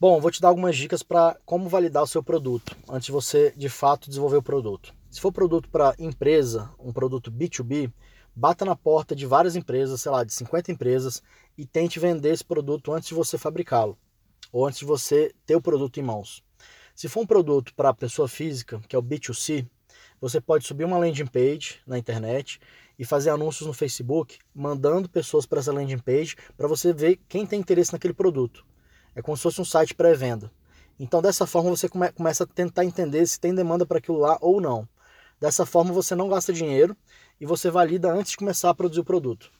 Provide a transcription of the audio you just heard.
Bom, vou te dar algumas dicas para como validar o seu produto antes de você de fato desenvolver o produto. Se for produto para empresa, um produto B2B, bata na porta de várias empresas, sei lá, de 50 empresas e tente vender esse produto antes de você fabricá-lo ou antes de você ter o produto em mãos. Se for um produto para pessoa física, que é o B2C, você pode subir uma landing page na internet e fazer anúncios no Facebook, mandando pessoas para essa landing page para você ver quem tem interesse naquele produto. É como se fosse um site pré-venda. Então, dessa forma, você come começa a tentar entender se tem demanda para aquilo lá ou não. Dessa forma, você não gasta dinheiro e você valida antes de começar a produzir o produto.